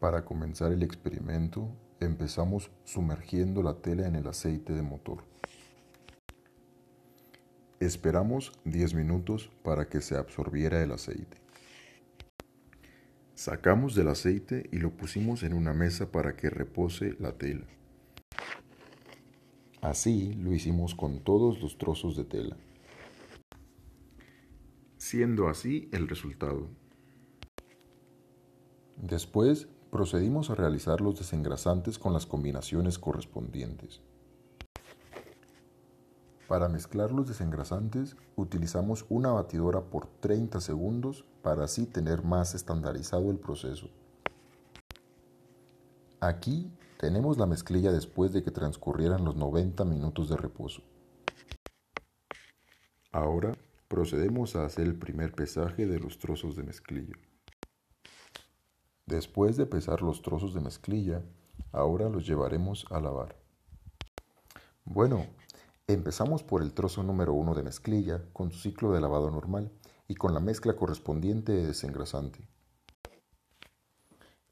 Para comenzar el experimento, empezamos sumergiendo la tela en el aceite de motor. Esperamos 10 minutos para que se absorbiera el aceite. Sacamos del aceite y lo pusimos en una mesa para que repose la tela. Así lo hicimos con todos los trozos de tela. Siendo así el resultado. Después procedimos a realizar los desengrasantes con las combinaciones correspondientes. Para mezclar los desengrasantes utilizamos una batidora por 30 segundos para así tener más estandarizado el proceso. Aquí tenemos la mezclilla después de que transcurrieran los 90 minutos de reposo. Ahora procedemos a hacer el primer pesaje de los trozos de mezclilla. Después de pesar los trozos de mezclilla, ahora los llevaremos a lavar. Bueno, Empezamos por el trozo número 1 de mezclilla con su ciclo de lavado normal y con la mezcla correspondiente de desengrasante.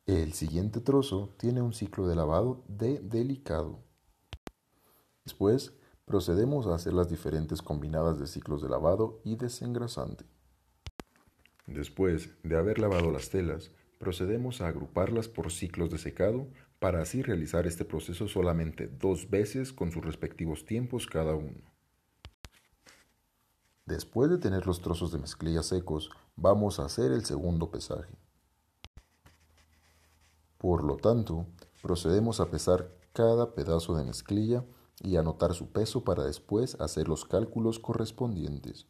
El siguiente trozo tiene un ciclo de lavado de delicado. Después procedemos a hacer las diferentes combinadas de ciclos de lavado y desengrasante. Después de haber lavado las telas, procedemos a agruparlas por ciclos de secado para así realizar este proceso solamente dos veces con sus respectivos tiempos cada uno. Después de tener los trozos de mezclilla secos, vamos a hacer el segundo pesaje. Por lo tanto, procedemos a pesar cada pedazo de mezclilla y anotar su peso para después hacer los cálculos correspondientes.